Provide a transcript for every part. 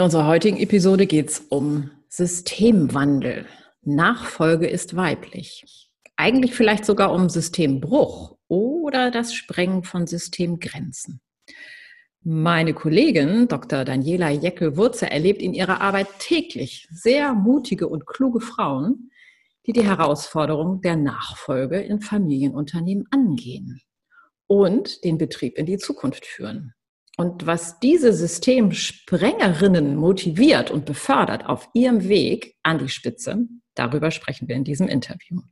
In unserer heutigen Episode geht es um Systemwandel. Nachfolge ist weiblich. Eigentlich vielleicht sogar um Systembruch oder das Sprengen von Systemgrenzen. Meine Kollegin Dr. Daniela Jeckel-Wurze erlebt in ihrer Arbeit täglich sehr mutige und kluge Frauen, die die Herausforderung der Nachfolge in Familienunternehmen angehen und den Betrieb in die Zukunft führen. Und was diese Systemsprengerinnen motiviert und befördert auf ihrem Weg an die Spitze, darüber sprechen wir in diesem Interview.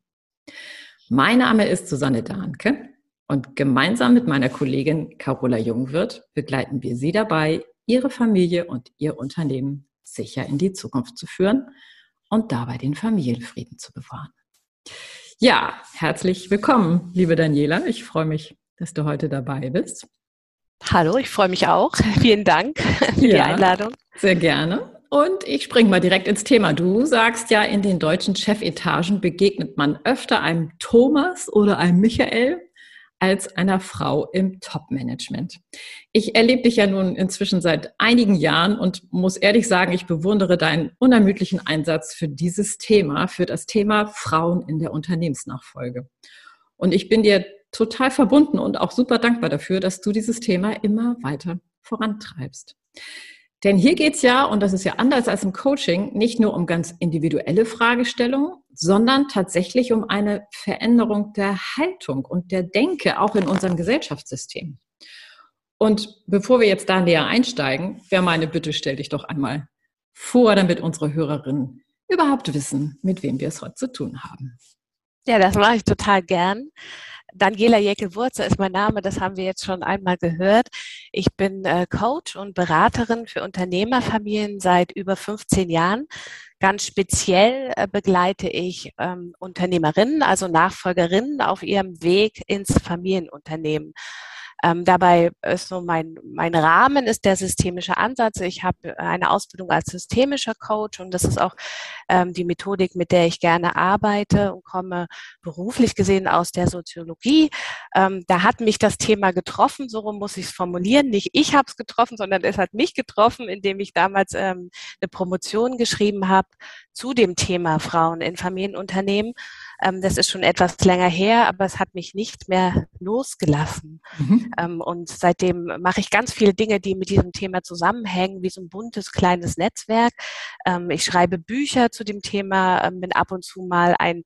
Mein Name ist Susanne Dahnke und gemeinsam mit meiner Kollegin Carola Jungwirth begleiten wir Sie dabei, Ihre Familie und Ihr Unternehmen sicher in die Zukunft zu führen und dabei den Familienfrieden zu bewahren. Ja, herzlich willkommen, liebe Daniela. Ich freue mich, dass du heute dabei bist. Hallo, ich freue mich auch. Vielen Dank für ja, die Einladung. Sehr gerne. Und ich springe mal direkt ins Thema. Du sagst ja, in den deutschen Chefetagen begegnet man öfter einem Thomas oder einem Michael als einer Frau im Top-Management. Ich erlebe dich ja nun inzwischen seit einigen Jahren und muss ehrlich sagen, ich bewundere deinen unermüdlichen Einsatz für dieses Thema, für das Thema Frauen in der Unternehmensnachfolge. Und ich bin dir total verbunden und auch super dankbar dafür, dass du dieses Thema immer weiter vorantreibst. Denn hier geht's ja, und das ist ja anders als im Coaching, nicht nur um ganz individuelle Fragestellungen, sondern tatsächlich um eine Veränderung der Haltung und der Denke auch in unserem Gesellschaftssystem. Und bevor wir jetzt da näher einsteigen, wäre meine Bitte, stell dich doch einmal vor, damit unsere Hörerinnen überhaupt wissen, mit wem wir es heute zu tun haben. Ja, das mache ich total gern. Daniela Jäckel-Wurzer ist mein Name, das haben wir jetzt schon einmal gehört. Ich bin äh, Coach und Beraterin für Unternehmerfamilien seit über 15 Jahren. Ganz speziell äh, begleite ich ähm, Unternehmerinnen, also Nachfolgerinnen auf ihrem Weg ins Familienunternehmen. Ähm, dabei ist so mein, mein Rahmen ist der systemische Ansatz. Ich habe eine Ausbildung als systemischer Coach und das ist auch ähm, die Methodik, mit der ich gerne arbeite und komme beruflich gesehen aus der Soziologie. Ähm, da hat mich das Thema getroffen, so muss ich es formulieren. Nicht ich habe es getroffen, sondern es hat mich getroffen, indem ich damals ähm, eine Promotion geschrieben habe zu dem Thema Frauen in Familienunternehmen. Ähm, das ist schon etwas länger her, aber es hat mich nicht mehr losgelassen. Mhm. Ähm, und seitdem mache ich ganz viele Dinge, die mit diesem Thema zusammenhängen, wie so ein buntes kleines Netzwerk. Ähm, ich schreibe Bücher zu dem Thema, ähm, bin ab und zu mal ein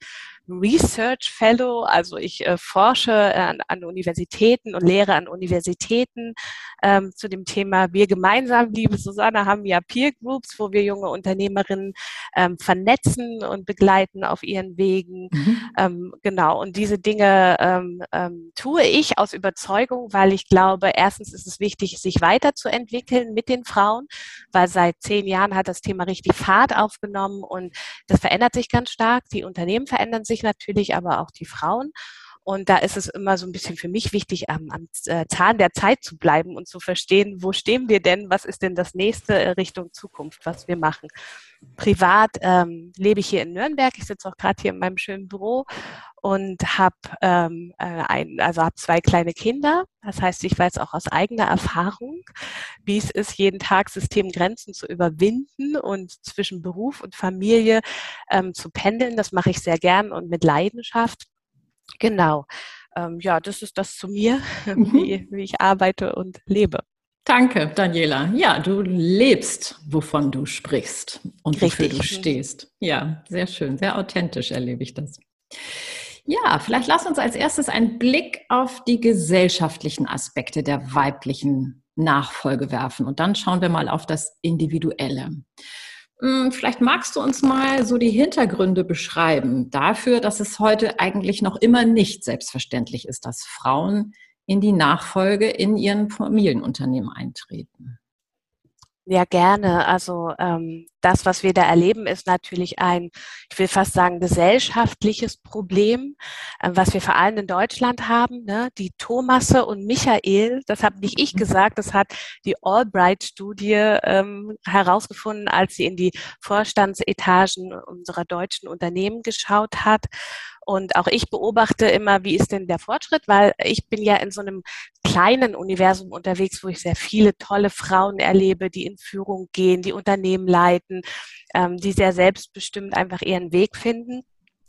Research Fellow, also ich äh, forsche an, an, Universitäten und lehre an Universitäten ähm, zu dem Thema. Wir gemeinsam, liebe Susanne, haben ja Peer Groups, wo wir junge Unternehmerinnen ähm, vernetzen und begleiten auf ihren Wegen. Mhm. Ähm, genau, und diese Dinge ähm, ähm, tue ich aus Überzeugung, weil ich glaube, erstens ist es wichtig, sich weiterzuentwickeln mit den Frauen, weil seit zehn Jahren hat das Thema richtig Fahrt aufgenommen und das verändert sich ganz stark. Die Unternehmen verändern sich natürlich, aber auch die Frauen. Und da ist es immer so ein bisschen für mich wichtig, am, am äh, Zahn der Zeit zu bleiben und zu verstehen, wo stehen wir denn, was ist denn das nächste äh, Richtung Zukunft, was wir machen. Privat ähm, lebe ich hier in Nürnberg. Ich sitze auch gerade hier in meinem schönen Büro und habe ähm, äh, ein, also hab zwei kleine Kinder. Das heißt, ich weiß auch aus eigener Erfahrung, wie es ist, jeden Tag Systemgrenzen zu überwinden und zwischen Beruf und Familie ähm, zu pendeln. Das mache ich sehr gern und mit Leidenschaft. Genau. Ähm, ja, das ist das zu mir, mhm. wie, wie ich arbeite und lebe. Danke, Daniela. Ja, du lebst, wovon du sprichst und Richtig. wofür du stehst. Ja, sehr schön, sehr authentisch erlebe ich das. Ja, vielleicht lass uns als erstes einen Blick auf die gesellschaftlichen Aspekte der weiblichen Nachfolge werfen und dann schauen wir mal auf das Individuelle. Hm, vielleicht magst du uns mal so die Hintergründe beschreiben dafür, dass es heute eigentlich noch immer nicht selbstverständlich ist, dass Frauen in die Nachfolge in ihren Familienunternehmen eintreten. Ja, gerne. Also ähm, das, was wir da erleben, ist natürlich ein, ich will fast sagen, gesellschaftliches Problem, äh, was wir vor allem in Deutschland haben. Ne? Die Thomasse und Michael, das habe nicht ich gesagt, das hat die Albright-Studie ähm, herausgefunden, als sie in die Vorstandsetagen unserer deutschen Unternehmen geschaut hat. Und auch ich beobachte immer, wie ist denn der Fortschritt, weil ich bin ja in so einem kleinen Universum unterwegs, wo ich sehr viele tolle Frauen erlebe, die in Führung gehen, die Unternehmen leiten, ähm, die sehr selbstbestimmt einfach ihren Weg finden.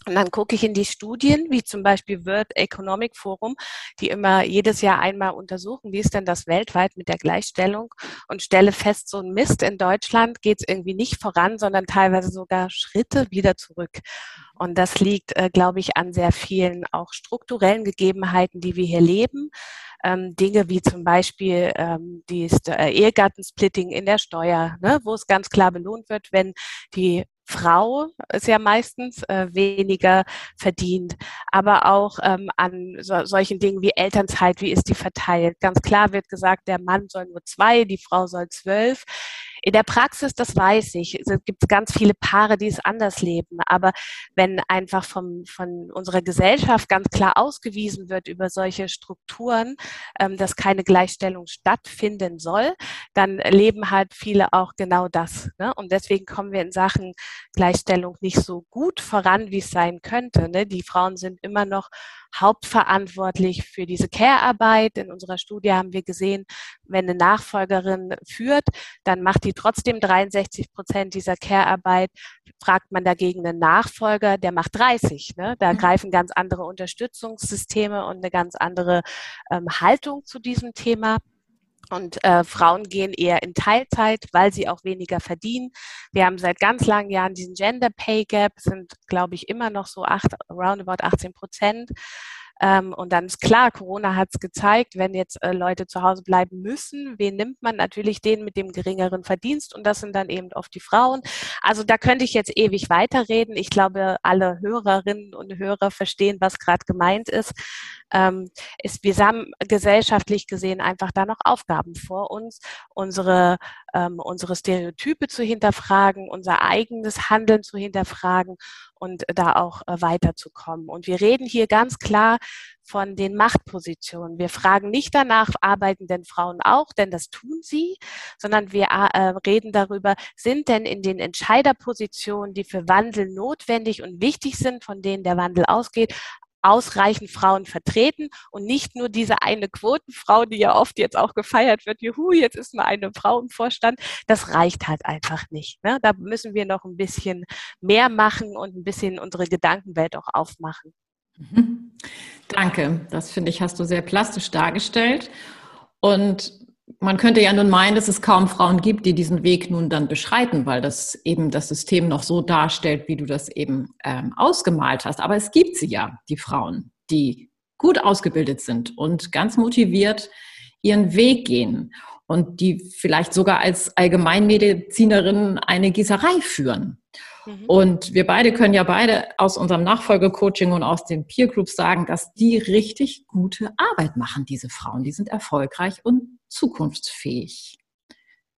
Und dann gucke ich in die Studien, wie zum Beispiel World Economic Forum, die immer jedes Jahr einmal untersuchen, wie ist denn das weltweit mit der Gleichstellung und stelle fest, so ein Mist in Deutschland geht es irgendwie nicht voran, sondern teilweise sogar Schritte wieder zurück. Und das liegt, äh, glaube ich, an sehr vielen auch strukturellen Gegebenheiten, die wir hier leben. Ähm, Dinge wie zum Beispiel ähm, die äh, Ehegattensplitting in der Steuer, ne, wo es ganz klar belohnt wird, wenn die Frau ist ja meistens äh, weniger verdient, aber auch ähm, an so, solchen Dingen wie Elternzeit, wie ist die verteilt? Ganz klar wird gesagt, der Mann soll nur zwei, die Frau soll zwölf. In der Praxis, das weiß ich, es ganz viele Paare, die es anders leben. Aber wenn einfach vom, von unserer Gesellschaft ganz klar ausgewiesen wird über solche Strukturen, ähm, dass keine Gleichstellung stattfinden soll, dann leben halt viele auch genau das. Ne? Und deswegen kommen wir in Sachen Gleichstellung nicht so gut voran, wie es sein könnte. Ne? Die Frauen sind immer noch hauptverantwortlich für diese Care-Arbeit. In unserer Studie haben wir gesehen, wenn eine Nachfolgerin führt, dann macht die trotzdem 63 Prozent dieser Care-Arbeit. Fragt man dagegen einen Nachfolger, der macht 30. Ne? Da mhm. greifen ganz andere Unterstützungssysteme und eine ganz andere ähm, Haltung zu diesem Thema. Und äh, Frauen gehen eher in Teilzeit, weil sie auch weniger verdienen. Wir haben seit ganz langen Jahren diesen Gender Pay Gap, sind, glaube ich, immer noch so acht, roundabout 18 Prozent. Ähm, und dann ist klar, Corona hat es gezeigt, wenn jetzt äh, Leute zu Hause bleiben müssen, wen nimmt man? Natürlich den mit dem geringeren Verdienst und das sind dann eben oft die Frauen. Also da könnte ich jetzt ewig weiterreden. Ich glaube, alle Hörerinnen und Hörer verstehen, was gerade gemeint ist. Ähm, ist. Wir haben gesellschaftlich gesehen einfach da noch Aufgaben vor uns, unsere, ähm, unsere Stereotype zu hinterfragen, unser eigenes Handeln zu hinterfragen und da auch äh, weiterzukommen. Und wir reden hier ganz klar von den Machtpositionen. Wir fragen nicht danach, arbeiten denn Frauen auch, denn das tun sie, sondern wir äh, reden darüber, sind denn in den Entscheiderpositionen, die für Wandel notwendig und wichtig sind, von denen der Wandel ausgeht, ausreichend Frauen vertreten und nicht nur diese eine Quotenfrau, die ja oft jetzt auch gefeiert wird, juhu, jetzt ist mal eine Frau im Vorstand. Das reicht halt einfach nicht. Ne? Da müssen wir noch ein bisschen mehr machen und ein bisschen unsere Gedankenwelt auch aufmachen. Mhm. Danke. Das finde ich, hast du sehr plastisch dargestellt. Und man könnte ja nun meinen, dass es kaum Frauen gibt, die diesen Weg nun dann beschreiten, weil das eben das System noch so darstellt, wie du das eben ähm, ausgemalt hast. Aber es gibt sie ja, die Frauen, die gut ausgebildet sind und ganz motiviert ihren Weg gehen und die vielleicht sogar als Allgemeinmedizinerin eine Gießerei führen. Mhm. Und wir beide können ja beide aus unserem Nachfolgecoaching und aus den Peer Groups sagen, dass die richtig gute Arbeit machen, diese Frauen. Die sind erfolgreich und zukunftsfähig.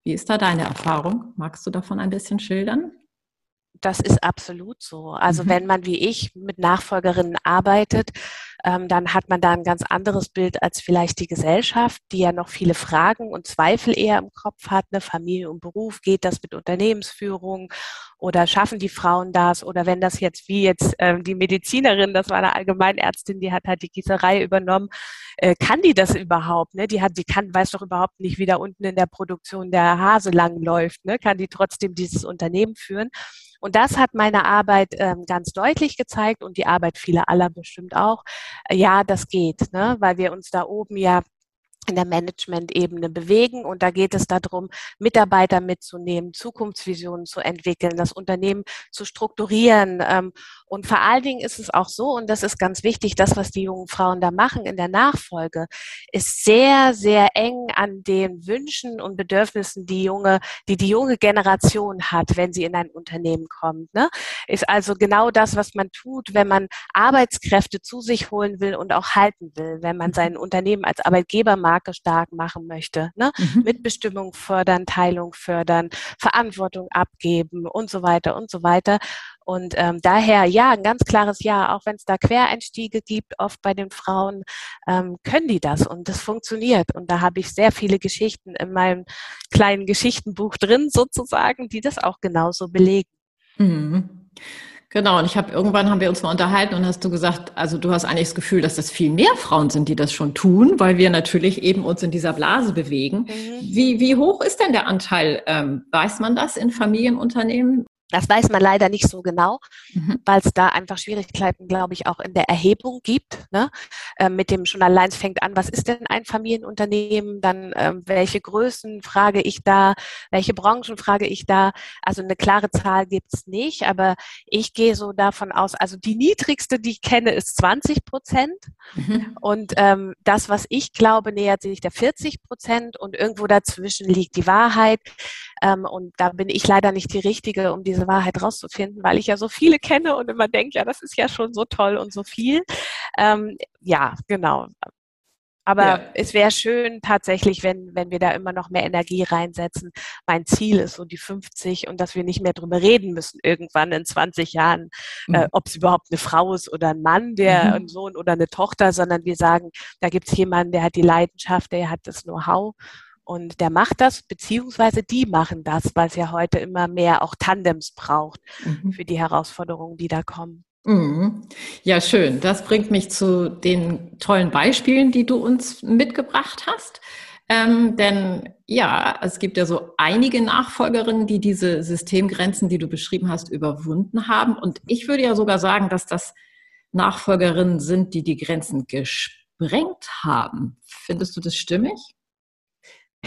Wie ist da deine Erfahrung? Magst du davon ein bisschen schildern? Das ist absolut so. Also mhm. wenn man wie ich mit Nachfolgerinnen arbeitet, ähm, dann hat man da ein ganz anderes Bild als vielleicht die Gesellschaft, die ja noch viele Fragen und Zweifel eher im Kopf hat. Ne? Familie und Beruf, geht das mit Unternehmensführung oder schaffen die Frauen das? Oder wenn das jetzt wie jetzt ähm, die Medizinerin, das war eine Allgemeinärztin, die hat halt die Gießerei übernommen, äh, kann die das überhaupt? Ne? Die hat, die kann, weiß doch überhaupt nicht, wie da unten in der Produktion der Hase lang läuft. Ne? Kann die trotzdem dieses Unternehmen führen? Und das hat meine Arbeit ähm, ganz deutlich gezeigt und die Arbeit vieler aller bestimmt auch. Ja, das geht, ne? weil wir uns da oben ja in der Management-Ebene bewegen. Und da geht es darum, Mitarbeiter mitzunehmen, Zukunftsvisionen zu entwickeln, das Unternehmen zu strukturieren. Ähm, und vor allen Dingen ist es auch so, und das ist ganz wichtig, das, was die jungen Frauen da machen in der Nachfolge, ist sehr, sehr eng an den Wünschen und Bedürfnissen, die junge, die die junge Generation hat, wenn sie in ein Unternehmen kommt. Ne? Ist also genau das, was man tut, wenn man Arbeitskräfte zu sich holen will und auch halten will, wenn man sein Unternehmen als Arbeitgeber mag Marke stark machen möchte. Ne? Mhm. Mitbestimmung fördern, Teilung fördern, Verantwortung abgeben und so weiter und so weiter. Und ähm, daher ja, ein ganz klares Ja, auch wenn es da Quereinstiege gibt, oft bei den Frauen, ähm, können die das und das funktioniert. Und da habe ich sehr viele Geschichten in meinem kleinen Geschichtenbuch drin, sozusagen, die das auch genauso belegen. Mhm. Genau, und ich habe irgendwann haben wir uns mal unterhalten und hast du gesagt, also du hast eigentlich das Gefühl, dass das viel mehr Frauen sind, die das schon tun, weil wir natürlich eben uns in dieser Blase bewegen. Mhm. Wie, wie hoch ist denn der Anteil? Ähm, weiß man das in Familienunternehmen? Das weiß man leider nicht so genau, mhm. weil es da einfach Schwierigkeiten, glaube ich, auch in der Erhebung gibt. Ne? Äh, mit dem schon allein fängt an, was ist denn ein Familienunternehmen? Dann ähm, welche Größen frage ich da? Welche Branchen frage ich da? Also eine klare Zahl gibt es nicht, aber ich gehe so davon aus, also die niedrigste, die ich kenne, ist 20 Prozent. Mhm. Und ähm, das, was ich glaube, nähert sich der 40 Prozent und irgendwo dazwischen liegt die Wahrheit. Ähm, und da bin ich leider nicht die Richtige, um diese Wahrheit rauszufinden, weil ich ja so viele kenne und immer denke, ja, das ist ja schon so toll und so viel. Ähm, ja, genau. Aber ja. es wäre schön tatsächlich, wenn, wenn wir da immer noch mehr Energie reinsetzen. Mein Ziel ist so die 50 und dass wir nicht mehr drüber reden müssen irgendwann in 20 Jahren, äh, mhm. äh, ob es überhaupt eine Frau ist oder ein Mann, der mhm. ein Sohn oder eine Tochter, sondern wir sagen, da gibt es jemanden, der hat die Leidenschaft, der hat das Know-how und der macht das, beziehungsweise die machen das, weil es ja heute immer mehr auch Tandems braucht mhm. für die Herausforderungen, die da kommen. Mhm. Ja, schön. Das bringt mich zu den tollen Beispielen, die du uns mitgebracht hast. Ähm, denn ja, es gibt ja so einige Nachfolgerinnen, die diese Systemgrenzen, die du beschrieben hast, überwunden haben. Und ich würde ja sogar sagen, dass das Nachfolgerinnen sind, die die Grenzen gesprengt haben. Findest du das stimmig?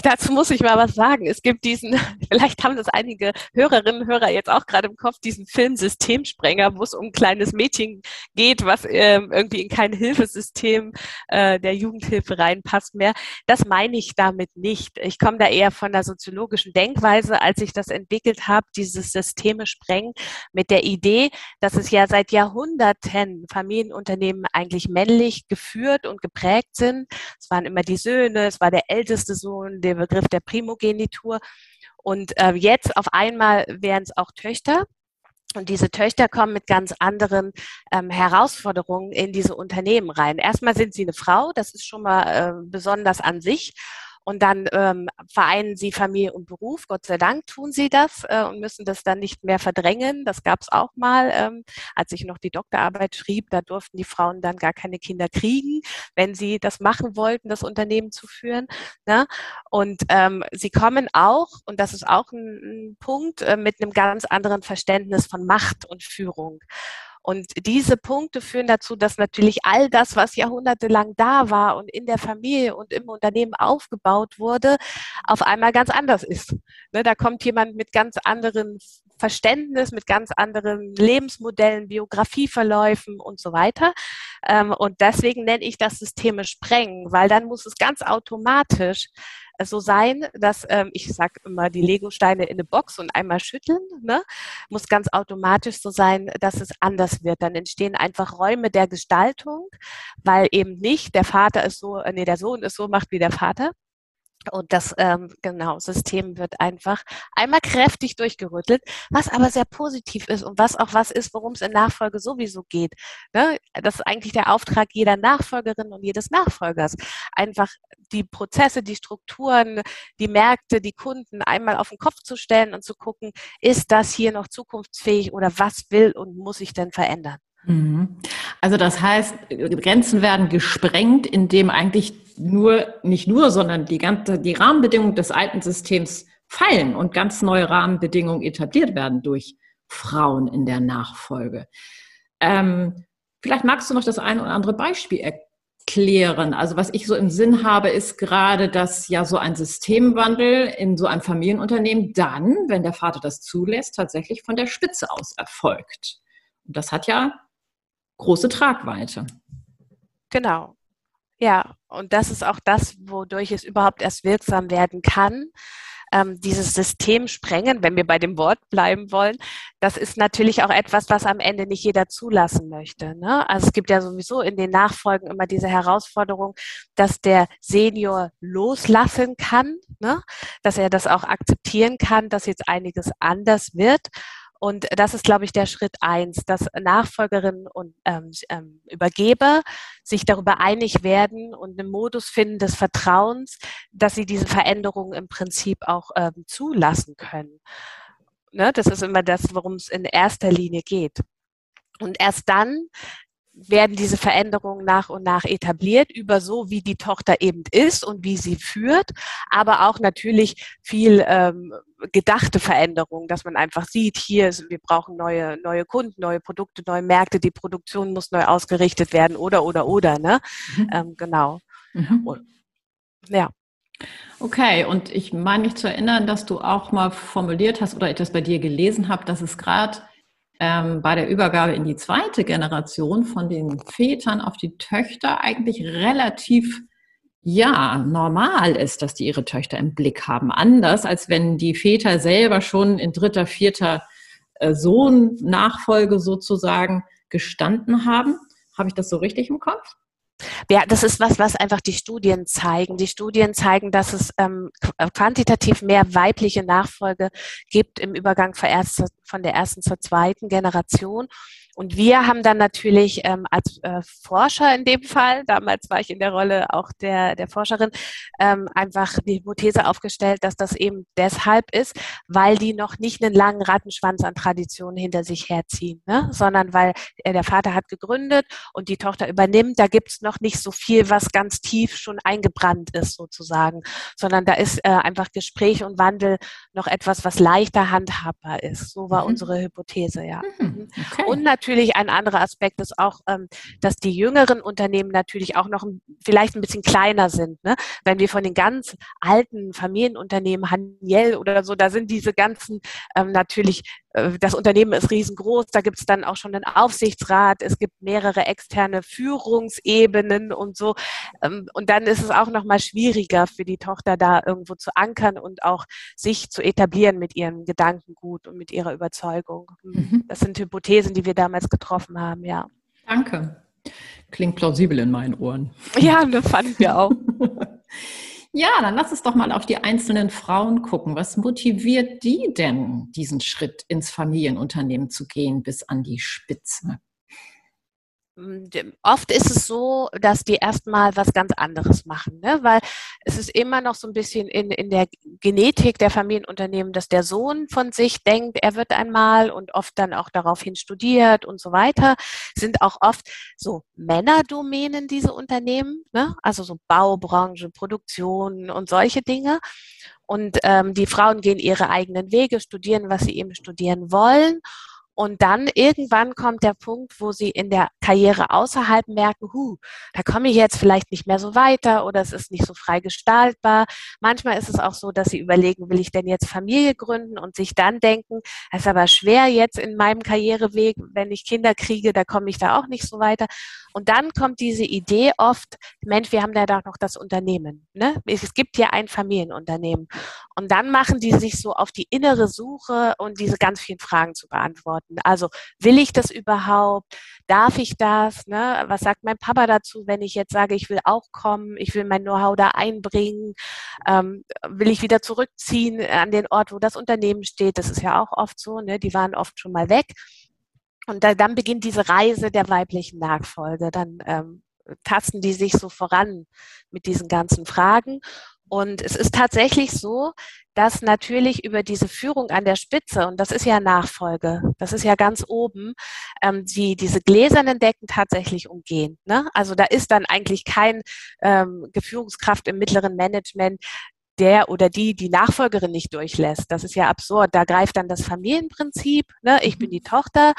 Dazu muss ich mal was sagen. Es gibt diesen, vielleicht haben das einige Hörerinnen und Hörer jetzt auch gerade im Kopf, diesen Film Systemsprenger, wo es um ein kleines Mädchen geht, was äh, irgendwie in kein Hilfesystem äh, der Jugendhilfe reinpasst mehr. Das meine ich damit nicht. Ich komme da eher von der soziologischen Denkweise, als ich das entwickelt habe, dieses Systeme sprengen, mit der Idee, dass es ja seit Jahrhunderten Familienunternehmen eigentlich männlich geführt und geprägt sind. Es waren immer die Söhne, es war der älteste Sohn, der Begriff der Primogenitur. Und äh, jetzt auf einmal wären es auch Töchter. Und diese Töchter kommen mit ganz anderen ähm, Herausforderungen in diese Unternehmen rein. Erstmal sind sie eine Frau, das ist schon mal äh, besonders an sich. Und dann ähm, vereinen sie Familie und Beruf. Gott sei Dank tun sie das äh, und müssen das dann nicht mehr verdrängen. Das gab es auch mal, ähm, als ich noch die Doktorarbeit schrieb. Da durften die Frauen dann gar keine Kinder kriegen, wenn sie das machen wollten, das Unternehmen zu führen. Ne? Und ähm, sie kommen auch, und das ist auch ein, ein Punkt, äh, mit einem ganz anderen Verständnis von Macht und Führung. Und diese Punkte führen dazu, dass natürlich all das, was jahrhundertelang da war und in der Familie und im Unternehmen aufgebaut wurde, auf einmal ganz anders ist. Ne, da kommt jemand mit ganz anderen Verständnis, mit ganz anderen Lebensmodellen, Biografieverläufen und so weiter. Ähm, und deswegen nenne ich das Systeme sprengen, weil dann muss es ganz automatisch so sein, dass ähm, ich sage immer die Lego-Steine in eine Box und einmal schütteln, ne? muss ganz automatisch so sein, dass es anders wird. Dann entstehen einfach Räume der Gestaltung, weil eben nicht der Vater ist so, äh, nee, der Sohn ist so macht wie der Vater, und das ähm, genau System wird einfach einmal kräftig durchgerüttelt, was aber sehr positiv ist und was auch was ist, worum es in Nachfolge sowieso geht. Ne? Das ist eigentlich der Auftrag jeder Nachfolgerin und jedes Nachfolgers. Einfach die Prozesse, die Strukturen, die Märkte, die Kunden einmal auf den Kopf zu stellen und zu gucken, ist das hier noch zukunftsfähig oder was will und muss ich denn verändern? Mhm. Also das heißt, Grenzen werden gesprengt, indem eigentlich nur, nicht nur, sondern die ganze, die Rahmenbedingungen des alten Systems fallen und ganz neue Rahmenbedingungen etabliert werden durch Frauen in der Nachfolge. Ähm, vielleicht magst du noch das eine oder andere Beispiel erklären. Also was ich so im Sinn habe, ist gerade, dass ja so ein Systemwandel in so einem Familienunternehmen dann, wenn der Vater das zulässt, tatsächlich von der Spitze aus erfolgt. Und das hat ja große Tragweite. Genau. Ja, und das ist auch das, wodurch es überhaupt erst wirksam werden kann, ähm, dieses System sprengen, wenn wir bei dem Wort bleiben wollen, das ist natürlich auch etwas, was am Ende nicht jeder zulassen möchte. Ne? Also es gibt ja sowieso in den Nachfolgen immer diese Herausforderung, dass der Senior loslassen kann, ne? dass er das auch akzeptieren kann, dass jetzt einiges anders wird. Und das ist, glaube ich, der Schritt eins, dass Nachfolgerinnen und ähm, ähm, Übergeber sich darüber einig werden und einen Modus finden des Vertrauens, dass sie diese Veränderungen im Prinzip auch ähm, zulassen können. Ne? Das ist immer das, worum es in erster Linie geht. Und erst dann werden diese Veränderungen nach und nach etabliert über so, wie die Tochter eben ist und wie sie führt, aber auch natürlich viel ähm, gedachte Veränderungen, dass man einfach sieht, hier, ist, wir brauchen neue, neue Kunden, neue Produkte, neue Märkte, die Produktion muss neu ausgerichtet werden oder, oder, oder, ne? Mhm. Ähm, genau. Mhm. Und, ja. Okay, und ich meine mich zu erinnern, dass du auch mal formuliert hast oder etwas bei dir gelesen habe, dass es gerade ähm, bei der Übergabe in die zweite Generation von den Vätern auf die Töchter eigentlich relativ ja, normal ist, dass die ihre Töchter im Blick haben. Anders als wenn die Väter selber schon in dritter, vierter äh, Sohn-Nachfolge sozusagen gestanden haben. Habe ich das so richtig im Kopf? Ja, das ist was, was einfach die Studien zeigen. Die Studien zeigen, dass es ähm, äh, quantitativ mehr weibliche Nachfolge gibt im Übergang von der ersten zur zweiten Generation. Und wir haben dann natürlich ähm, als äh, Forscher in dem Fall, damals war ich in der Rolle auch der, der Forscherin, ähm, einfach die Hypothese aufgestellt, dass das eben deshalb ist, weil die noch nicht einen langen Rattenschwanz an Traditionen hinter sich herziehen, ne? sondern weil äh, der Vater hat gegründet und die Tochter übernimmt. Da gibt's noch nicht so viel, was ganz tief schon eingebrannt ist sozusagen, sondern da ist äh, einfach Gespräch und Wandel noch etwas, was leichter handhabbar ist. So war mhm. unsere Hypothese, ja. Mhm. mhm. Okay. Und natürlich ein anderer Aspekt ist auch, ähm, dass die jüngeren Unternehmen natürlich auch noch vielleicht ein bisschen kleiner sind. Ne? Wenn wir von den ganz alten Familienunternehmen, Haniel oder so, da sind diese ganzen ähm, natürlich das Unternehmen ist riesengroß, da gibt es dann auch schon einen Aufsichtsrat, es gibt mehrere externe Führungsebenen und so. Ähm, und dann ist es auch nochmal schwieriger für die Tochter da irgendwo zu ankern und auch sich zu etablieren mit ihrem Gedankengut und mit ihrer Überzeugung. Mhm. Das sind Hypothesen, die wir damals damals getroffen haben, ja. Danke. Klingt plausibel in meinen Ohren. Ja, das fanden wir auch. ja, dann lass uns doch mal auf die einzelnen Frauen gucken. Was motiviert die denn, diesen Schritt ins Familienunternehmen zu gehen bis an die Spitze? Oft ist es so, dass die erstmal was ganz anderes machen, ne? weil es ist immer noch so ein bisschen in, in der Genetik der Familienunternehmen, dass der Sohn von sich denkt, er wird einmal und oft dann auch daraufhin studiert und so weiter, sind auch oft so Männerdomänen diese Unternehmen, ne? also so Baubranche, Produktion und solche Dinge. Und ähm, die Frauen gehen ihre eigenen Wege, studieren, was sie eben studieren wollen und dann irgendwann kommt der Punkt, wo sie in der Karriere außerhalb merken, hu, da komme ich jetzt vielleicht nicht mehr so weiter oder es ist nicht so frei gestaltbar. Manchmal ist es auch so, dass sie überlegen, will ich denn jetzt Familie gründen und sich dann denken, es ist aber schwer jetzt in meinem Karriereweg, wenn ich Kinder kriege, da komme ich da auch nicht so weiter. Und dann kommt diese Idee oft, Mensch, wir haben ja da noch das Unternehmen. Ne? Es gibt ja ein Familienunternehmen. Und dann machen die sich so auf die innere Suche und diese ganz vielen Fragen zu beantworten beantworten. Also will ich das überhaupt? Darf ich das? Ne? Was sagt mein Papa dazu, wenn ich jetzt sage, ich will auch kommen, ich will mein Know-how da einbringen? Ähm, will ich wieder zurückziehen an den Ort, wo das Unternehmen steht? Das ist ja auch oft so. Ne? Die waren oft schon mal weg. Und da, dann beginnt diese Reise der weiblichen Nachfolge. Dann ähm, tasten die sich so voran mit diesen ganzen Fragen. Und es ist tatsächlich so, dass natürlich über diese Führung an der Spitze, und das ist ja Nachfolge, das ist ja ganz oben, ähm, die diese gläsernen Decken tatsächlich umgehen. Ne? Also da ist dann eigentlich kein ähm, Führungskraft im mittleren Management, der oder die die Nachfolgerin nicht durchlässt. Das ist ja absurd. Da greift dann das Familienprinzip. Ne? Ich bin die Tochter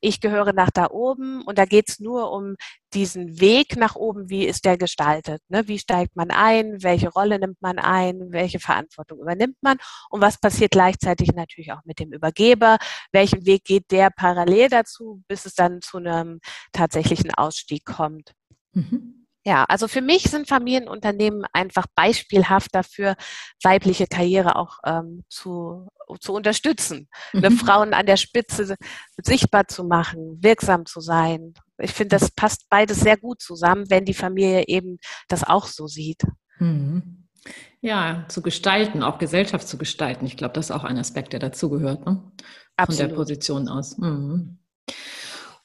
ich gehöre nach da oben und da geht's nur um diesen Weg nach oben, wie ist der gestaltet? Ne? Wie steigt man ein? Welche Rolle nimmt man ein? Welche Verantwortung übernimmt man? Und was passiert gleichzeitig natürlich auch mit dem Übergeber? Welchen Weg geht der parallel dazu, bis es dann zu einem tatsächlichen Ausstieg kommt? Mhm. Ja, also für mich sind Familienunternehmen einfach beispielhaft dafür, weibliche Karriere auch ähm, zu, zu unterstützen, mhm. ne, Frauen an der Spitze sichtbar zu machen, wirksam zu sein. Ich finde, das passt beides sehr gut zusammen, wenn die Familie eben das auch so sieht. Mhm. Ja, zu gestalten, auch Gesellschaft zu gestalten. Ich glaube, das ist auch ein Aspekt, der dazugehört, ne? Von Absolut. der Position aus. Mhm.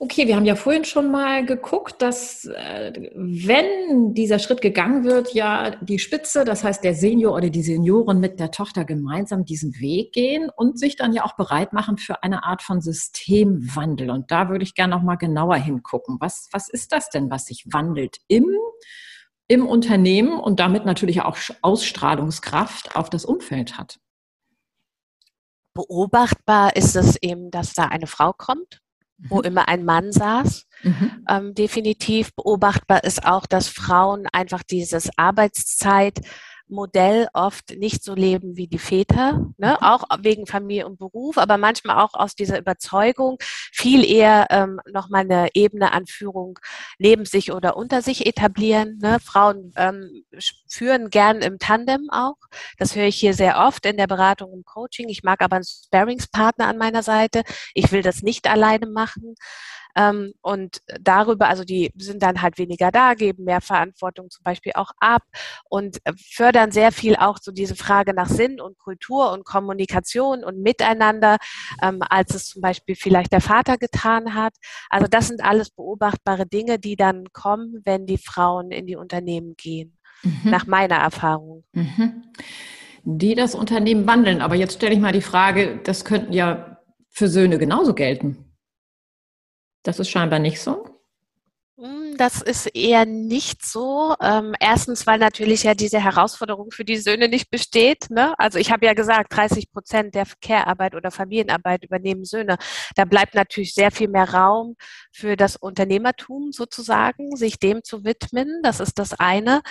Okay, wir haben ja vorhin schon mal geguckt, dass äh, wenn dieser Schritt gegangen wird, ja die Spitze, das heißt der Senior oder die Senioren mit der Tochter gemeinsam diesen Weg gehen und sich dann ja auch bereit machen für eine Art von Systemwandel. Und da würde ich gerne noch mal genauer hingucken. Was, was ist das denn, was sich wandelt im, im Unternehmen und damit natürlich auch Ausstrahlungskraft auf das Umfeld hat? Beobachtbar ist es eben, dass da eine Frau kommt wo mhm. immer ein Mann saß. Mhm. Ähm, definitiv beobachtbar ist auch, dass Frauen einfach dieses Arbeitszeit Modell oft nicht so leben wie die Väter, ne? Mhm. auch wegen Familie und Beruf, aber manchmal auch aus dieser Überzeugung viel eher ähm, nochmal eine Ebene an Führung neben sich oder unter sich etablieren. Ne? Frauen ähm, führen gern im Tandem auch. Das höre ich hier sehr oft in der Beratung und Coaching. Ich mag aber einen Sparingspartner an meiner Seite. Ich will das nicht alleine machen. Ähm, und darüber, also die sind dann halt weniger da, geben mehr Verantwortung zum Beispiel auch ab und äh, fördern sehr viel auch so diese Frage nach Sinn und Kultur und Kommunikation und Miteinander, ähm, als es zum Beispiel vielleicht der Vater getan hat. Also das sind alles beobachtbare Dinge, die dann kommen, wenn die Frauen in die Unternehmen gehen, mhm. nach meiner Erfahrung. Mhm. Die das Unternehmen wandeln. Aber jetzt stelle ich mal die Frage, das könnten ja für Söhne genauso gelten. Das ist scheinbar nicht so. Hm, das ist eher nicht so. Ähm, erstens, weil natürlich ja diese Herausforderung für die Söhne nicht besteht. Ne? Also ich habe ja gesagt, 30 Prozent der Care-Arbeit oder Familienarbeit übernehmen Söhne. Da bleibt natürlich sehr viel mehr Raum für das Unternehmertum sozusagen, sich dem zu widmen. Das ist das eine.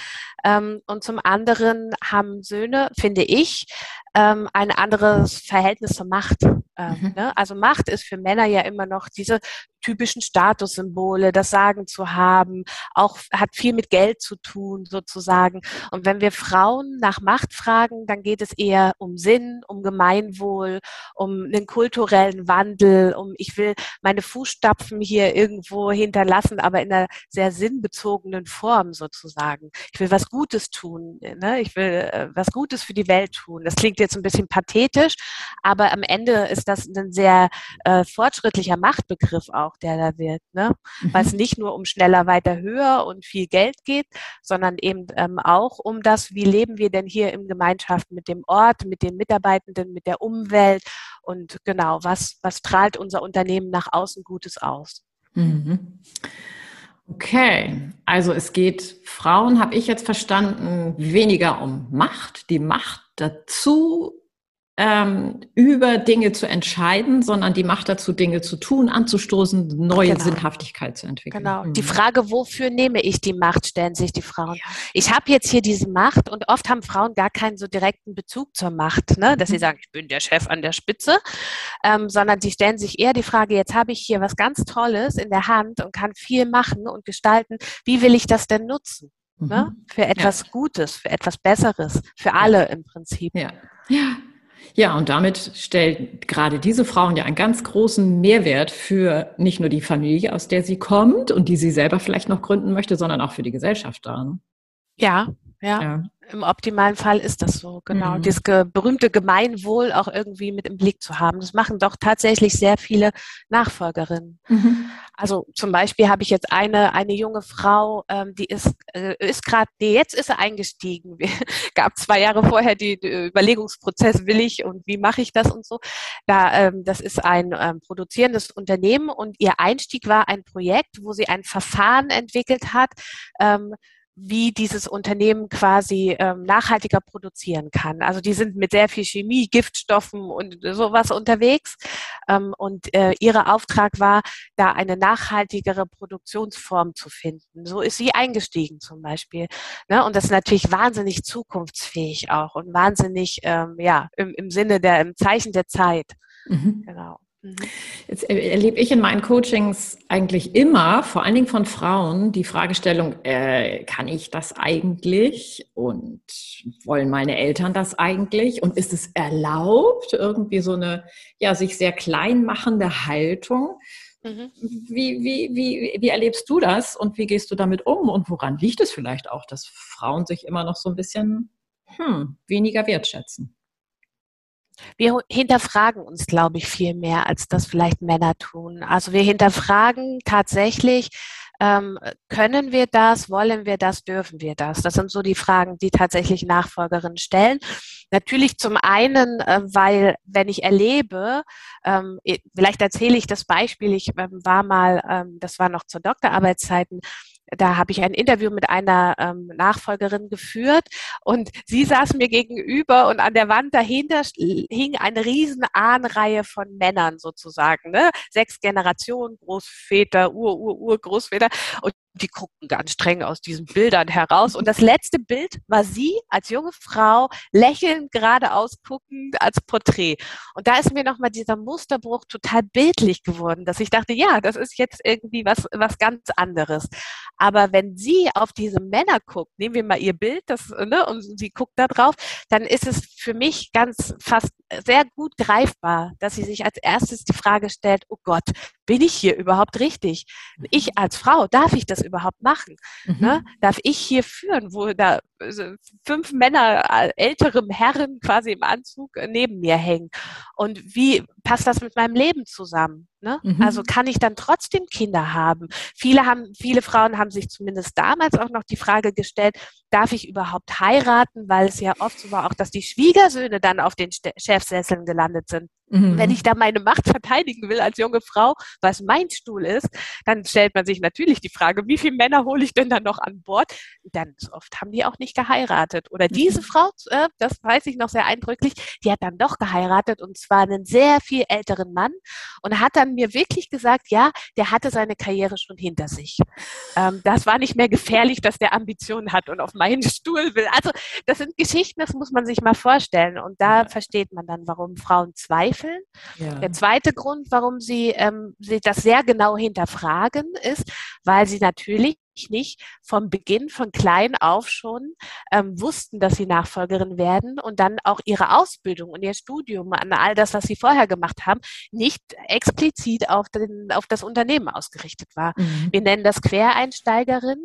Ähm, und zum anderen haben Söhne, finde ich, ähm, ein anderes Verhältnis zur Macht. Ähm, mhm. ne? Also Macht ist für Männer ja immer noch diese typischen Statussymbole, das Sagen zu haben, auch hat viel mit Geld zu tun sozusagen. Und wenn wir Frauen nach Macht fragen, dann geht es eher um Sinn, um Gemeinwohl, um einen kulturellen Wandel, um ich will meine Fußstapfen hier irgendwo hinterlassen, aber in einer sehr sinnbezogenen Form sozusagen. Ich will was Gutes tun, ne? ich will äh, was Gutes für die Welt tun. Das klingt jetzt ein bisschen pathetisch, aber am Ende ist das ein sehr äh, fortschrittlicher Machtbegriff auch, der da wird, ne? Mhm. weil es nicht nur um schneller, weiter, höher und viel Geld geht, sondern eben ähm, auch um das, wie leben wir denn hier in Gemeinschaft mit dem Ort, mit den Mitarbeitenden, mit der Umwelt und genau, was, was strahlt unser Unternehmen nach außen Gutes aus. Mhm. Okay, also es geht Frauen, habe ich jetzt verstanden, weniger um Macht, die Macht dazu ähm, über Dinge zu entscheiden, sondern die Macht dazu, Dinge zu tun, anzustoßen, neue genau. Sinnhaftigkeit zu entwickeln. Genau. Mhm. Die Frage, wofür nehme ich die Macht, stellen sich die Frauen. Ja. Ich habe jetzt hier diese Macht und oft haben Frauen gar keinen so direkten Bezug zur Macht, ne? dass mhm. sie sagen, ich bin der Chef an der Spitze, ähm, sondern die stellen sich eher die Frage, jetzt habe ich hier was ganz Tolles in der Hand und kann viel machen und gestalten. Wie will ich das denn nutzen? Ne? Mhm. Für etwas ja. Gutes, für etwas Besseres, für alle im Prinzip. Ja. Ja, ja, und damit stellen gerade diese Frauen ja einen ganz großen Mehrwert für nicht nur die Familie, aus der sie kommt und die sie selber vielleicht noch gründen möchte, sondern auch für die Gesellschaft da. Ne? Ja, ja, ja, Im optimalen Fall ist das so, genau. Mhm. Dieses ge berühmte Gemeinwohl auch irgendwie mit im Blick zu haben. Das machen doch tatsächlich sehr viele Nachfolgerinnen. Mhm. Also zum Beispiel habe ich jetzt eine, eine junge Frau, ähm, die ist, äh, ist gerade, nee, jetzt ist sie eingestiegen. gab zwei Jahre vorher die, die, Überlegungsprozess, will ich und wie mache ich das und so. Da, ähm, das ist ein ähm, produzierendes Unternehmen und ihr Einstieg war ein Projekt, wo sie ein Verfahren entwickelt hat, ähm, wie dieses Unternehmen quasi ähm, nachhaltiger produzieren kann. Also die sind mit sehr viel Chemie, Giftstoffen und sowas unterwegs. Ähm, und äh, ihre Auftrag war, da eine nachhaltigere Produktionsform zu finden. So ist sie eingestiegen zum Beispiel. Ne? Und das ist natürlich wahnsinnig zukunftsfähig auch und wahnsinnig, ähm, ja, im, im Sinne der, im Zeichen der Zeit. Mhm. Genau. Mhm. Jetzt erlebe ich in meinen Coachings eigentlich immer, vor allen Dingen von Frauen, die Fragestellung, äh, kann ich das eigentlich und wollen meine Eltern das eigentlich und ist es erlaubt, irgendwie so eine, ja, sich sehr klein machende Haltung. Mhm. Wie, wie, wie, wie erlebst du das und wie gehst du damit um und woran liegt es vielleicht auch, dass Frauen sich immer noch so ein bisschen hm, weniger wertschätzen? Wir hinterfragen uns, glaube ich, viel mehr, als das vielleicht Männer tun. Also wir hinterfragen tatsächlich, ähm, können wir das, wollen wir das, dürfen wir das? Das sind so die Fragen, die tatsächlich Nachfolgerinnen stellen. Natürlich zum einen, äh, weil wenn ich erlebe, ähm, vielleicht erzähle ich das Beispiel, ich ähm, war mal, ähm, das war noch zur Doktorarbeitszeiten, da habe ich ein Interview mit einer ähm, Nachfolgerin geführt und sie saß mir gegenüber und an der Wand dahinter hing eine riesen Ahnreihe von Männern sozusagen, ne? sechs Generationen, Großväter, Ur, Ur, Urgroßväter und die guckten ganz streng aus diesen Bildern heraus. Und das letzte Bild war sie als junge Frau, lächelnd, geradeaus guckend als Porträt. Und da ist mir nochmal dieser Musterbruch total bildlich geworden, dass ich dachte, ja, das ist jetzt irgendwie was, was ganz anderes. Aber wenn sie auf diese Männer guckt, nehmen wir mal ihr Bild, das, ne, und sie guckt da drauf, dann ist es für mich ganz fast sehr gut greifbar, dass sie sich als erstes die Frage stellt, oh Gott, bin ich hier überhaupt richtig? Ich mhm. als Frau, darf ich das überhaupt machen? Ne? Mhm. Ne? Darf ich hier führen, wo da fünf Männer, äh, ältere Herren quasi im Anzug äh, neben mir hängen? Und wie passt das mit meinem Leben zusammen? Ne? Mhm. Also kann ich dann trotzdem Kinder haben? Viele haben, viele Frauen haben sich zumindest damals auch noch die Frage gestellt, darf ich überhaupt heiraten? Weil es ja oft so war auch, dass die Schwiegersöhne dann auf den Chefsesseln gelandet sind. Mhm. Wenn ich da meine Macht verteidigen will als junge Frau, was mein Stuhl ist, dann stellt man sich natürlich die Frage, wie viele Männer hole ich denn dann noch an Bord? Dann oft haben die auch nicht geheiratet. Oder mhm. diese Frau, äh, das weiß ich noch sehr eindrücklich, die hat dann doch geheiratet und zwar einen sehr viel älteren Mann und hat dann mir wirklich gesagt, ja, der hatte seine Karriere schon hinter sich. Ähm, das war nicht mehr gefährlich, dass der Ambitionen hat und auf meinen Stuhl will. Also das sind Geschichten, das muss man sich mal vorstellen. Und da ja. versteht man dann, warum Frauen zweifeln zweifeln. Ja. Der zweite Grund, warum sie, ähm, sie das sehr genau hinterfragen, ist, weil sie natürlich nicht vom Beginn von klein auf schon ähm, wussten, dass sie Nachfolgerin werden und dann auch ihre Ausbildung und ihr Studium an all das, was sie vorher gemacht haben, nicht explizit auf, den, auf das Unternehmen ausgerichtet war. Mhm. Wir nennen das Quereinsteigerin.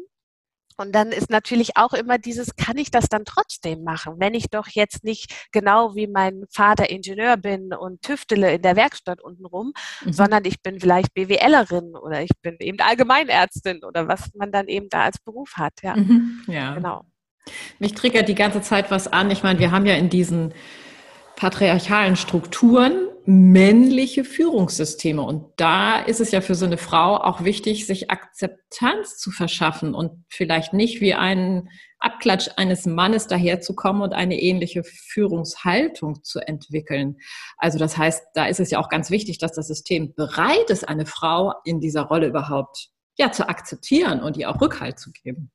Und dann ist natürlich auch immer dieses, kann ich das dann trotzdem machen, wenn ich doch jetzt nicht genau wie mein Vater Ingenieur bin und tüftele in der Werkstatt untenrum, mhm. sondern ich bin vielleicht BWLerin oder ich bin eben Allgemeinärztin oder was man dann eben da als Beruf hat. Ja, mhm. ja. genau. Mich triggert die ganze Zeit was an. Ich meine, wir haben ja in diesen patriarchalen Strukturen männliche Führungssysteme. Und da ist es ja für so eine Frau auch wichtig, sich Akzeptanz zu verschaffen und vielleicht nicht wie ein Abklatsch eines Mannes daherzukommen und eine ähnliche Führungshaltung zu entwickeln. Also das heißt, da ist es ja auch ganz wichtig, dass das System bereit ist, eine Frau in dieser Rolle überhaupt ja, zu akzeptieren und ihr auch Rückhalt zu geben.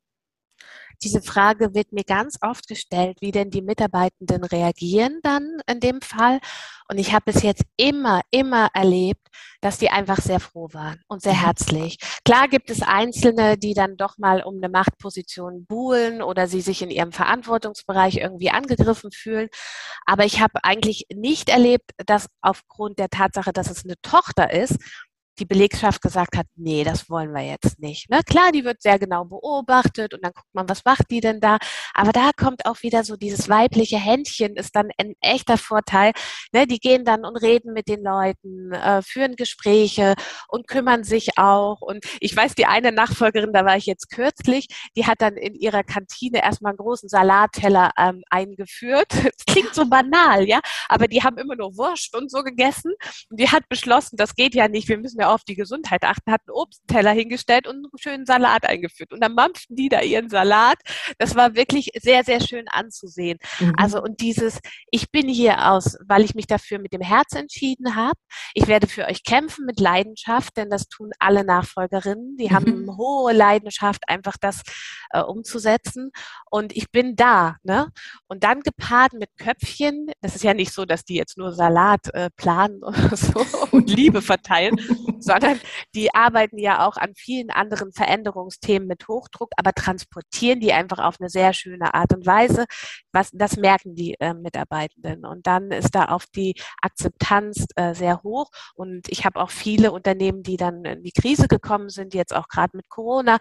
Diese Frage wird mir ganz oft gestellt, wie denn die Mitarbeitenden reagieren dann in dem Fall. Und ich habe bis jetzt immer, immer erlebt, dass die einfach sehr froh waren und sehr mhm. herzlich. Klar gibt es Einzelne, die dann doch mal um eine Machtposition buhlen oder sie sich in ihrem Verantwortungsbereich irgendwie angegriffen fühlen. Aber ich habe eigentlich nicht erlebt, dass aufgrund der Tatsache, dass es eine Tochter ist, die Belegschaft gesagt hat, nee, das wollen wir jetzt nicht. Ne? Klar, die wird sehr genau beobachtet und dann guckt man, was macht die denn da. Aber da kommt auch wieder so dieses weibliche Händchen, ist dann ein echter Vorteil. Ne? Die gehen dann und reden mit den Leuten, äh, führen Gespräche und kümmern sich auch. Und ich weiß, die eine Nachfolgerin, da war ich jetzt kürzlich, die hat dann in ihrer Kantine erstmal einen großen Salatteller ähm, eingeführt. Das klingt so banal, ja, aber die haben immer nur Wurst und so gegessen. Und die hat beschlossen, das geht ja nicht, wir müssen mehr auf die Gesundheit achten, hat einen Obstteller hingestellt und einen schönen Salat eingeführt. Und dann mampften die da ihren Salat. Das war wirklich sehr, sehr schön anzusehen. Mhm. Also und dieses, ich bin hier aus, weil ich mich dafür mit dem Herz entschieden habe. Ich werde für euch kämpfen mit Leidenschaft, denn das tun alle Nachfolgerinnen. Die mhm. haben hohe Leidenschaft, einfach das äh, umzusetzen. Und ich bin da. Ne? Und dann gepaart mit Köpfchen. Das ist ja nicht so, dass die jetzt nur Salat äh, planen oder so und Liebe verteilen, sondern die arbeiten ja auch an vielen anderen Veränderungsthemen mit Hochdruck, aber transportieren die einfach auf eine sehr schöne Art und Weise. Was, das merken die äh, Mitarbeitenden. Und dann ist da auch die Akzeptanz äh, sehr hoch. Und ich habe auch viele Unternehmen, die dann in die Krise gekommen sind, jetzt auch gerade mit Corona,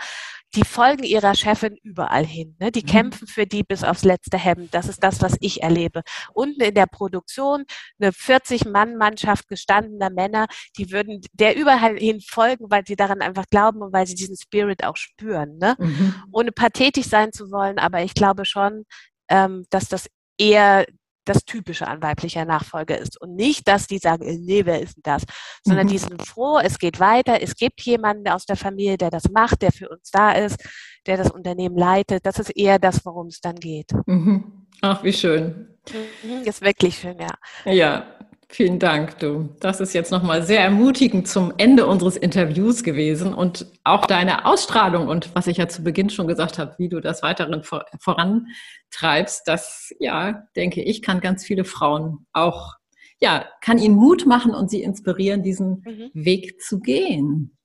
die folgen ihrer Chefin überall hin. Ne? Die mhm. kämpfen für die bis aufs letzte Hemd. Das ist das, was ich erlebe. Unten in der Produktion eine 40-Mann-Mannschaft gestandener Männer, die würden der überall hin folgen, weil sie daran einfach glauben und weil sie diesen Spirit auch spüren. Ne? Mhm. Ohne pathetisch sein zu wollen, aber ich glaube schon, ähm, dass das eher das Typische an weiblicher Nachfolge ist. Und nicht, dass die sagen, äh, nee, wer ist denn das? Sondern mhm. die sind froh, es geht weiter, es gibt jemanden aus der Familie, der das macht, der für uns da ist, der das Unternehmen leitet. Das ist eher das, worum es dann geht. Mhm. Ach, wie schön. Mhm, ist wirklich schön, ja. Ja, Vielen Dank, du. Das ist jetzt nochmal sehr ermutigend zum Ende unseres Interviews gewesen und auch deine Ausstrahlung und was ich ja zu Beginn schon gesagt habe, wie du das weiterhin vorantreibst, das, ja, denke ich, kann ganz viele Frauen auch, ja, kann ihnen Mut machen und sie inspirieren, diesen mhm. Weg zu gehen.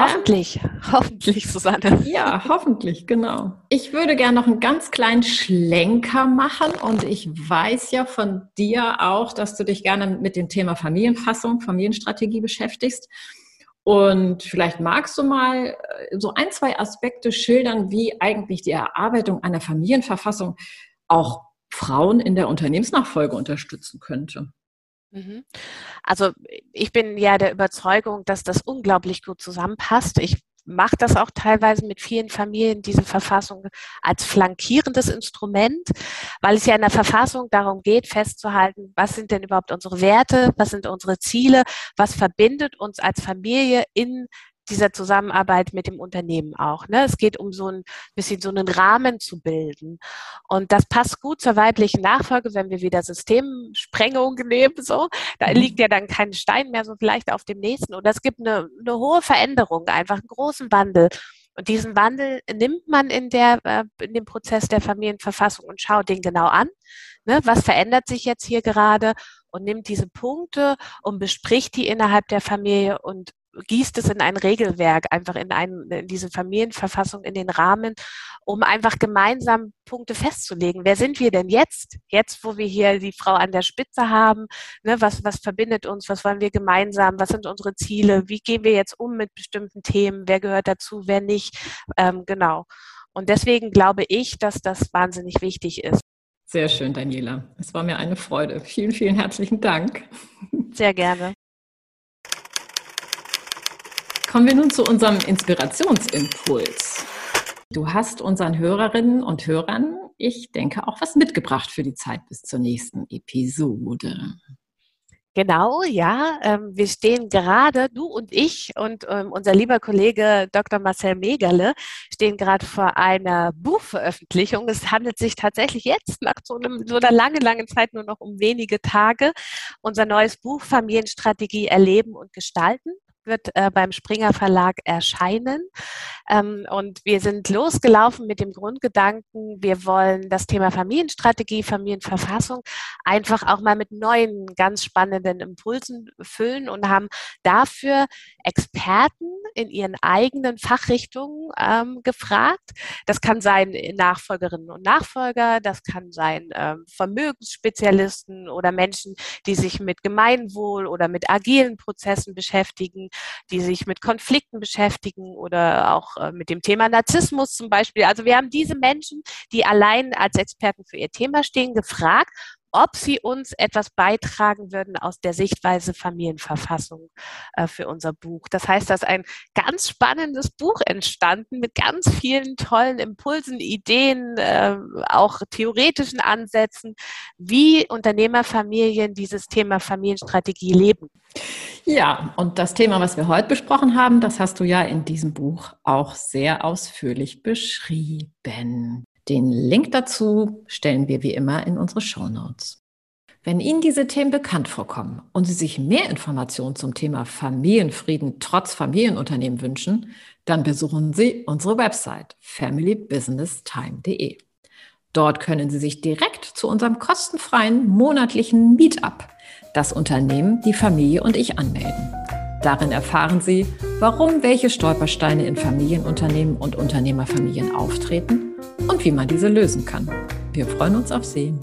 Hoffentlich, hoffentlich, Susanne. Ja, hoffentlich, genau. Ich würde gerne noch einen ganz kleinen Schlenker machen und ich weiß ja von dir auch, dass du dich gerne mit dem Thema Familienfassung, Familienstrategie beschäftigst. Und vielleicht magst du mal äh, so ein, zwei Aspekte schildern, wie eigentlich die Erarbeitung einer Familienverfassung auch Frauen in der Unternehmensnachfolge unterstützen könnte. Mhm. Also ich bin ja der Überzeugung, dass das unglaublich gut zusammenpasst. Ich mache das auch teilweise mit vielen Familien, diese Verfassung als flankierendes Instrument, weil es ja in der Verfassung darum geht, festzuhalten, was sind denn überhaupt unsere Werte, was sind unsere Ziele, was verbindet uns als Familie in dieser Zusammenarbeit mit dem Unternehmen auch. Ne? Es geht um so ein bisschen so einen Rahmen zu bilden. Und das passt gut zur weiblichen Nachfolge, wenn wir wieder Systemsprengung nehmen, so. Da mhm. liegt ja dann kein Stein mehr so vielleicht auf dem nächsten. Oder es gibt eine, eine hohe Veränderung, einfach einen großen Wandel. Und diesen Wandel nimmt man in, der, äh, in dem Prozess der Familienverfassung und schaut den genau an. Ne? Was verändert sich jetzt hier gerade? Und nimmt diese Punkte und bespricht die innerhalb der Familie und gießt es in ein Regelwerk, einfach in, ein, in diese Familienverfassung, in den Rahmen, um einfach gemeinsam Punkte festzulegen. Wer sind wir denn jetzt? Jetzt, wo wir hier die Frau an der Spitze haben, ne, was, was verbindet uns, was wollen wir gemeinsam, was sind unsere Ziele, wie gehen wir jetzt um mit bestimmten Themen, wer gehört dazu, wer nicht, ähm, genau. Und deswegen glaube ich, dass das wahnsinnig wichtig ist. Sehr schön, Daniela. Es war mir eine Freude. Vielen, vielen herzlichen Dank. Sehr gerne. Kommen wir nun zu unserem Inspirationsimpuls. Du hast unseren Hörerinnen und Hörern, ich denke, auch was mitgebracht für die Zeit bis zur nächsten Episode. Genau, ja. Ähm, wir stehen gerade, du und ich und ähm, unser lieber Kollege Dr. Marcel Megerle stehen gerade vor einer Buchveröffentlichung. Es handelt sich tatsächlich jetzt nach so, einem, so einer langen, langen Zeit nur noch um wenige Tage. Unser neues Buch Familienstrategie erleben und gestalten wird äh, beim Springer Verlag erscheinen. Ähm, und wir sind losgelaufen mit dem Grundgedanken, wir wollen das Thema Familienstrategie, Familienverfassung einfach auch mal mit neuen, ganz spannenden Impulsen füllen und haben dafür Experten in ihren eigenen Fachrichtungen ähm, gefragt. Das kann sein Nachfolgerinnen und Nachfolger, das kann sein ähm, Vermögensspezialisten oder Menschen, die sich mit Gemeinwohl oder mit agilen Prozessen beschäftigen, die sich mit Konflikten beschäftigen oder auch äh, mit dem Thema Narzissmus zum Beispiel. Also wir haben diese Menschen, die allein als Experten für ihr Thema stehen, gefragt ob Sie uns etwas beitragen würden aus der Sichtweise Familienverfassung äh, für unser Buch. Das heißt, da ist ein ganz spannendes Buch entstanden mit ganz vielen tollen Impulsen, Ideen, äh, auch theoretischen Ansätzen, wie Unternehmerfamilien dieses Thema Familienstrategie leben. Ja, und das Thema, was wir heute besprochen haben, das hast du ja in diesem Buch auch sehr ausführlich beschrieben. Den Link dazu stellen wir wie immer in unsere Show Notes. Wenn Ihnen diese Themen bekannt vorkommen und Sie sich mehr Informationen zum Thema Familienfrieden trotz Familienunternehmen wünschen, dann besuchen Sie unsere Website familybusinesstime.de. Dort können Sie sich direkt zu unserem kostenfreien monatlichen Meetup, das Unternehmen, die Familie und ich anmelden. Darin erfahren Sie, warum welche Stolpersteine in Familienunternehmen und Unternehmerfamilien auftreten und wie man diese lösen kann. Wir freuen uns auf Sie.